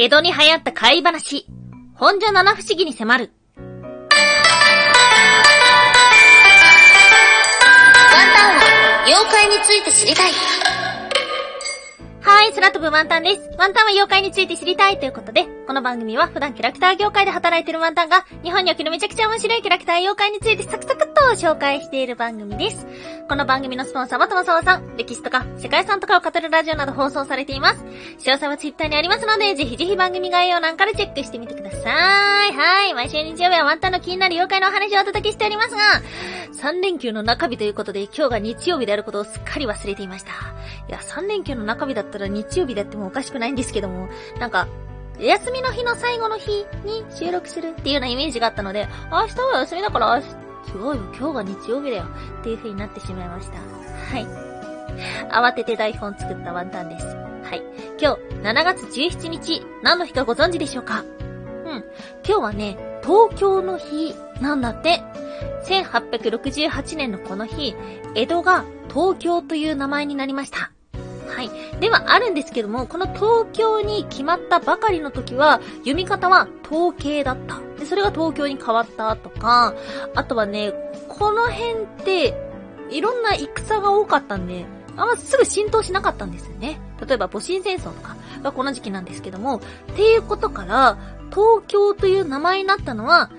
江戸に流行った怪話、本所七不思議に迫る。ワンタンは妖怪について知りたい。はい、空飛ぶワンタンです。ワンタンは妖怪について知りたいということで、この番組は普段キャラクター業界で働いているワンタンが、日本におけるめちゃくちゃ面白いキャラクター妖怪についてサクサクっと紹介している番組です。この番組のスポンサーはともさわさん、歴史とか世界遺産とかを語るラジオなど放送されています。詳細はツイッターにありますので、ぜひぜひ番組概要欄からチェックしてみてください。はい、毎週日曜日はワンタンの気になる妖怪のお話をお届けしておりますが、3連休の中日ということで、今日が日曜日であることをすっかり忘れていました。いや、3連休の中日だったら日曜日でやってもおかしくないんですけども、なんか、休みの日の最後の日に収録するっていうようなイメージがあったので、明日は休みだから、すごいよ、今日が日曜日だよっていう風になってしまいました。はい。慌てて台本作ったワンタンです。はい。今日、7月17日、何の日かご存知でしょうか？うん。今日はね、東京の日なんだって。1868年のこの日、江戸が東京という名前になりました。はい。ではあるんですけども、この東京に決まったばかりの時は、読み方は統計だった。で、それが東京に変わったとか、あとはね、この辺って、いろんな戦が多かったんで、あんますぐ浸透しなかったんですよね。例えば、戊辰戦争とかがこの時期なんですけども、っていうことから、東京という名前になったのは、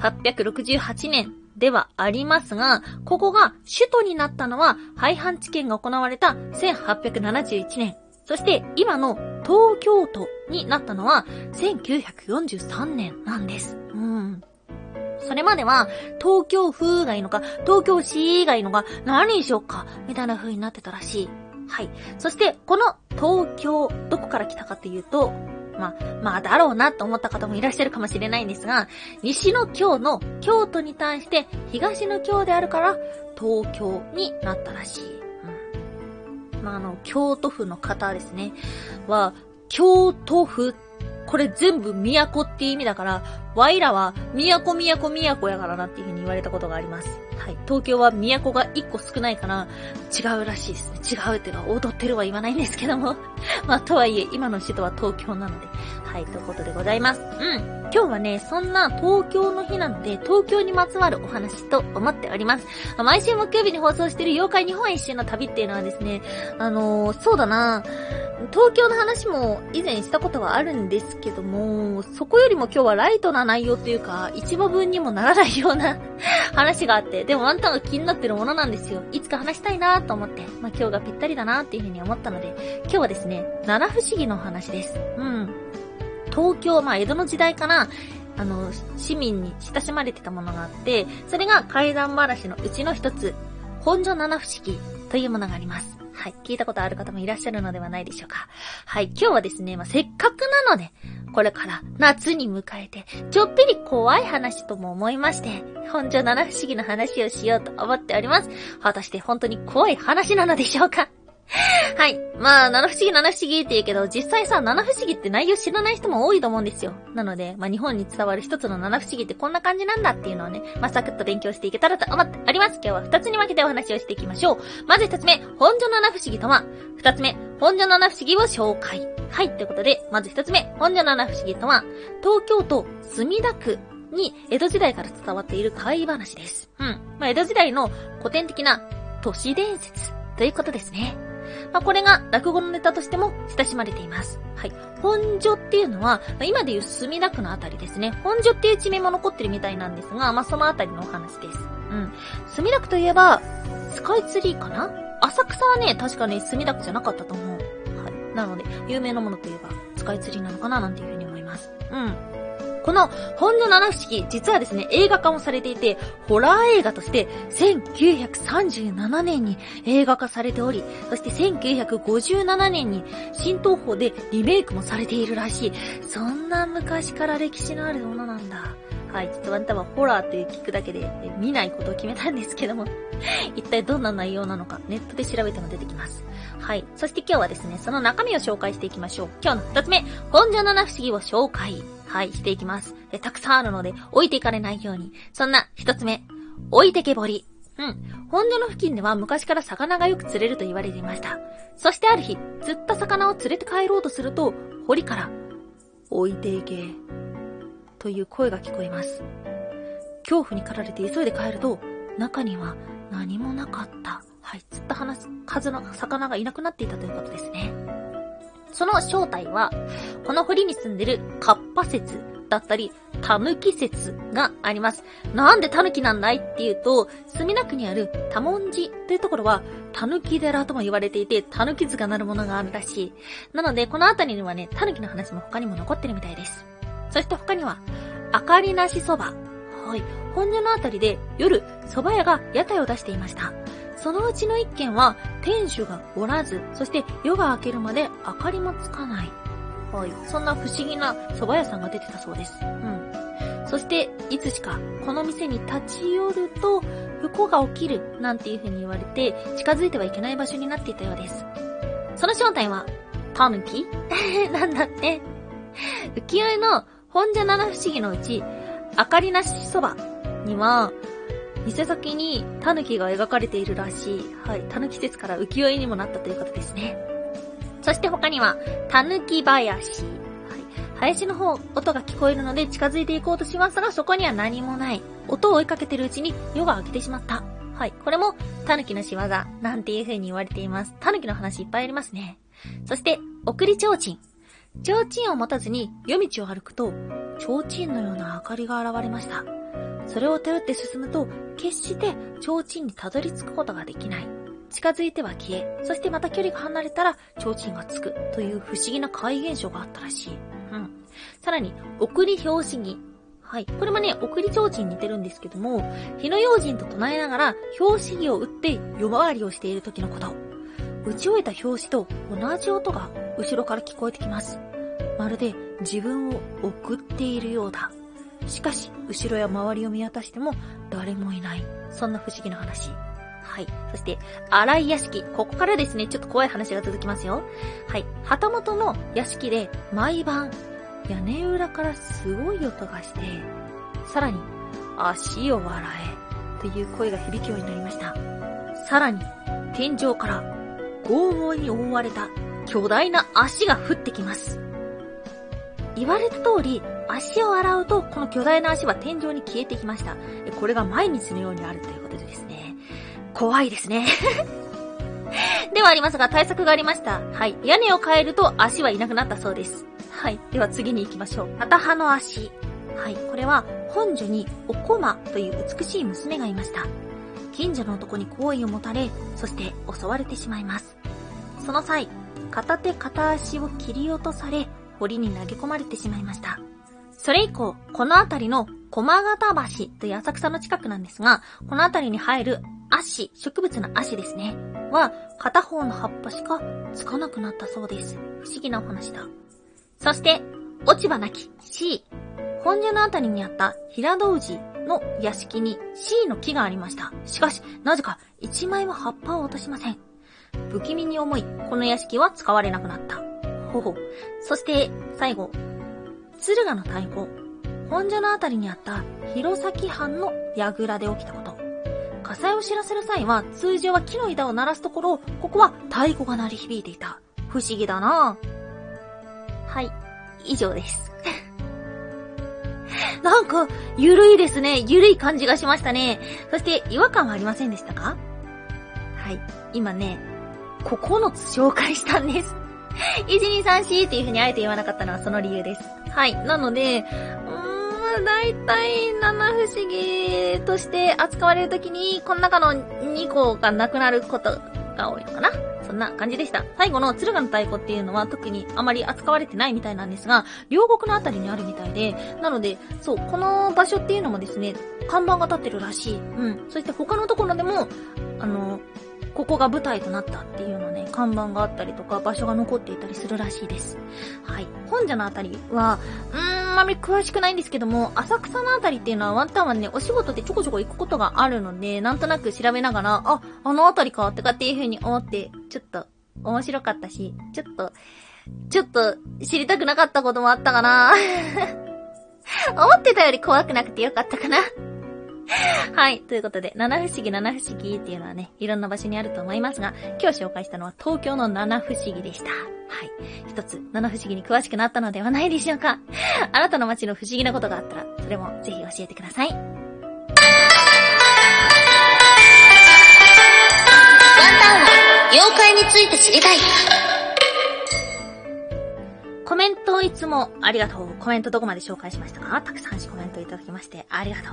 1868年ではありますが、ここが首都になったのは、廃藩置県が行われた1871年。そして、今の東京都になったのは、1943年なんです。うん。それまでは、東京府がいいのか、東京市がいいのか、何にしようか、みたいな風になってたらしい。はい。そして、この東京、どこから来たかっていうと、まあ、まあ、だろうなと思った方もいらっしゃるかもしれないんですが、西の京の京都に対して東の京であるから、東京になったらしい。うん。まあ、あの、京都府の方ですね。は、京都府、これ全部都っていう意味だから、ワイらは都都都やからなっていう風に言われたことがあります。はい。東京は都が1個少ないから、違うらしいですね。違うっていうのは踊ってるは言わないんですけども。まあ、とはいえ、今の首都は東京なので。はい、ということでございます。うん。今日はね、そんな東京の日なので、東京にまつわるお話と思っております。毎週木曜日に放送している妖怪日本一周の旅っていうのはですね、あのーそうだなぁ東京の話も以前したことはあるんですけども、そこよりも今日はライトな内容というか、一話分にもならないような 話があって、でもあんたが気になってるものなんですよ。いつか話したいなと思って、まあ今日がぴったりだなっていうふうに思ったので、今日はですね、七不思議の話です。うん。東京、まあ江戸の時代かな、あの、市民に親しまれてたものがあって、それが怪談話のうちの一つ、本所七不思議というものがあります。はい。聞いたことある方もいらっしゃるのではないでしょうか。はい。今日はですね、まあ、せっかくなので、これから夏に迎えて、ちょっぴり怖い話とも思いまして、本庄七不思議の話をしようと思っております。果たして本当に怖い話なのでしょうか？はい。まあ、七不思議七不思議って言うけど、実際さ、七不思議って内容知らない人も多いと思うんですよ。なので、まあ日本に伝わる一つの七不思議ってこんな感じなんだっていうのをね、まあサクッと勉強していけたらと思っております。今日は二つに分けてお話をしていきましょう。まず一つ目、本所七不思議とは、二つ目、本所七不思議を紹介。はい、ということで、まず一つ目、本所七不思議とは、東京都墨田区に江戸時代から伝わっている怪話です。うん。まあ江戸時代の古典的な都市伝説ということですね。まあ、これが落語のネタとしても親しまれています。はい。本所っていうのは、まあ、今でいう墨田区のあたりですね。本所っていう地名も残ってるみたいなんですが、まあ、そのあたりのお話です。うん。墨田区といえば、スカイツリーかな？浅草はね、確かね、墨田区じゃなかったと思う。はい。なので、有名なものといえば、スカイツリーなのかな？なんていうふうに思います。うん。この本の七不思議、実はですね、映画化もされていて、ホラー映画として1937年に映画化されており、そして1957年に新東宝でリメイクもされているらしい。そんな昔から歴史のあるものなんだ。はい、ちょっとワンタンはホラーって聞くだけで見ないことを決めたんですけども、一体どんな内容なのかネットで調べても出てきます。はい。そして今日はですね、その中身を紹介していきましょう。今日の二つ目、本所七不思議を紹介。はい、していきます。えたくさんあるので、置いていかれないように。そんな一つ目、置いてけぼり。うん。本所の付近では昔から魚がよく釣れると言われていました。そしてある日、釣った魚を連れて帰ろうとすると、堀から、置いていけ。という声が聞こえます。恐怖に駆られて急いで帰ると、中には何もなかった。はい、釣った話数の魚がいなくなっていたということですね。その正体は、この堀に住んでるカッパ説だったり、タヌキ説があります。なんでタヌキなんだいっていうと、墨田区にある多文寺というところは、タヌキ寺とも言われていて、タヌキ図がなるものがあるらしい。なので、この辺りにはね、タヌキの話も他にも残ってるみたいです。そして他には、明かりなしそば。はい。本所のあたりで夜、蕎麦屋が屋台を出していました。そのうちの一軒は、店主がおらず、そして夜が明けるまで明かりもつかない。はい。そんな不思議な蕎麦屋さんが出てたそうです。うん。そして、いつしか、この店に立ち寄ると、不幸が起きる、なんていう風に言われて、近づいてはいけない場所になっていたようです。その正体は、タヌキ？なんだって。浮世絵の本社七不思議のうち、明かりなしそばには、店先に狸が描かれているらしい。はい。狸説から浮世絵にもなったということですね。そして他には、狸林。はい。林の方、音が聞こえるので近づいていこうとしますが、そこには何もない。音を追いかけてるうちに夜が明けてしまった。はい。これも、狸の仕業、なんていう風に言われています。狸の話いっぱいありますね。そして、送り提灯。提灯を持たずに夜道を歩くと、提灯のような明かりが現れました。それを頼って進むと、決して提灯にたどり着くことができない。近づいては消え、そしてまた距離が離れたら提灯がつくという不思議な怪現象があったらしい。うん。さらに、送り表紙儀。はい。これもね、送り提灯に似てるんですけども、火の用心と唱えながら、表紙儀を打って夜回りをしている時のこと。打ち終えた表紙と同じ音が後ろから聞こえてきます。まるで自分を送っているようだ。しかし、後ろや周りを見渡しても誰もいない。そんな不思議な話。はい。そして、荒い屋敷。ここからですね、ちょっと怖い話が続きますよ。はい。旗本の屋敷で、毎晩、屋根裏からすごい音がして、さらに、足を笑え、という声が響くようになりました。さらに、天井から、拷問に覆われた巨大な足が降ってきます。言われた通り、足を洗うと、この巨大な足は天井に消えてきました。これが毎日のようにあるということでですね。怖いですね。ではありますが、対策がありました。はい。屋根を変えると足はいなくなったそうです。はい。では次に行きましょう。片葉の足。はい。これは、本所におこまという美しい娘がいました。近所の男に好意を持たれ、そして襲われてしまいます。その際、片手片足を切り落とされ、堀に投げ込まれてしまいました。それ以降、この辺りの駒形橋という浅草の近くなんですが、この辺りに生える足、植物の足ですね、は片方の葉っぱしかつかなくなったそうです。不思議なお話だ。そして、落ち葉なき C。本所の辺りにあった平戸氏の屋敷に C の木がありました。しかし、なぜか一枚も葉っぱを落としません。不気味に思い、この屋敷は使われなくなった。ほほ。そして、最後。敦賀の太鼓。本所のあたりにあった弘前藩の櫓で起きたこと。火災を知らせる際は、通常は木の板を鳴らすところ、ここは太鼓が鳴り響いていた。不思議だなはい。以上です。なんか、ゆるいですね。ゆるい感じがしましたね。そして、違和感はありませんでしたか？はい。今ね、9つ紹介したんです。1234っていう風にあえて言わなかったのはその理由です。はい。なので、うーん、だいたい七不思議として扱われるときに、この中の2個がなくなることが多いのかなそんな感じでした。最後の敦賀の太鼓っていうのは特にあまり扱われてないみたいなんですが、両国のあたりにあるみたいで、なので、そう、この場所っていうのもですね、看板が立ってるらしい。うん。そして他のところでも、あの、ここが舞台となったっていうのね、看板があったりとか、場所が残っていたりするらしいです。はい。本社のあたりは、うーん、あまり詳しくないんですけども、浅草のあたりっていうのはワンタンはね、お仕事でちょこちょこ行くことがあるので、なんとなく調べながら、あ、あのあたりか、とかっていう風に思って、ちょっと、面白かったし、ちょっと、ちょっと、知りたくなかったこともあったかな 思ってたより怖くなくてよかったかな はい。ということで、七不思議七不思議っていうのはね、いろんな場所にあると思いますが、今日紹介したのは東京の七不思議でした。はい。一つ、七不思議に詳しくなったのではないでしょうか。あなたの街の不思議なことがあったら、それもぜひ教えてください。ワンタンは、妖怪について知りたい。いつもありがとう。コメントどこまで紹介しましたか？たくさんコメントいただきましてありがとう。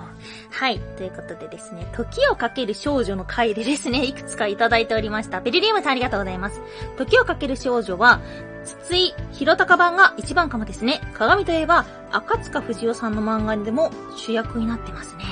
はい。ということでですね、時をかける少女の回でですね、いくつかいただいておりました。ベリリウムさんありがとうございます。時をかける少女は、筒井弘隆版が一番かもですね。鏡といえば、赤塚不二夫さんの漫画でも主役になってますね。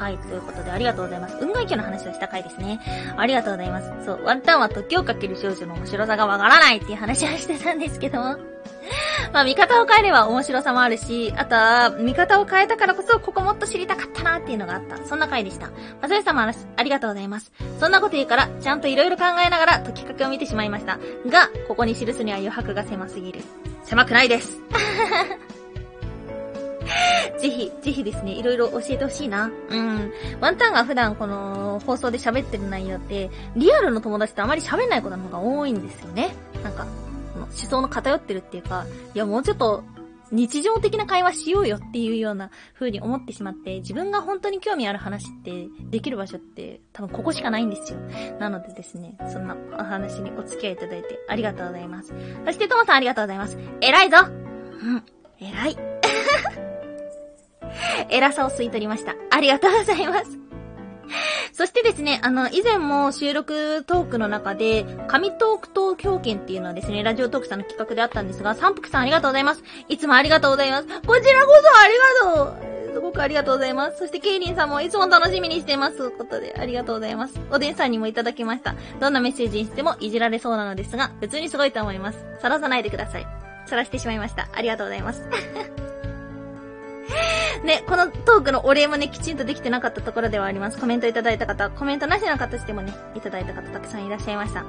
はい、ということでありがとうございます。運河池の話をした回ですね。ありがとうございます。そう、ワンタンは時をかける少女の面白さがわからないっていう話をしてたんですけども。まあ、見方を変えれば面白さもあるし、あとは、見方を変えたからこそ、ここもっと知りたかったなっていうのがあった。そんな回でした。まあ、それさもありがとうございます。そんなこと言うから、ちゃんと色々考えながら、解きかけを見てしまいました。が、ここに記すには余白が狭すぎる。狭くないです。ぜひ、ぜひですね、いろいろ教えてほしいな。うん。ワンタンが普段この放送で喋ってる内容って、リアルの友達とあまり喋んないことの方が多いんですよね。なんか、思想の偏ってるっていうか、いやもうちょっと日常的な会話しようよっていうような風に思ってしまって、自分が本当に興味ある話ってできる場所って多分ここしかないんですよ。なのでですね、そんなお話にお付き合いいただいてありがとうございます。そしてともさんありがとうございます。偉いぞうん、偉い。偉さを吸い取りました。ありがとうございます。そしてですね、あの、以前も収録トークの中で、神トーク投票権っていうのはですね、ラジオトークさんの企画であったんですが、三福さんありがとうございます。いつもありがとうございます。こちらこそありがとうすごくありがとうございます。そして、ケイリンさんもいつも楽しみにしています。ということで、ありがとうございます。おでんさんにもいただきました。どんなメッセージにしてもいじられそうなのですが、普通にすごいと思います。さらさないでください。さらしてしまいました。ありがとうございます。ね、このトークのお礼もね、きちんとできてなかったところではあります。コメントいただいた方、コメントなしの形でもね、いただいた方たくさんいらっしゃいました。うん。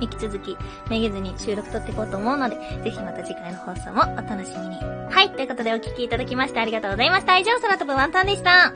引き続き、めげずに収録撮っていこうと思うので、ぜひまた次回の放送もお楽しみに。はい、ということでお聴きいただきましてありがとうございました。以上、空飛ぶワンタンでした。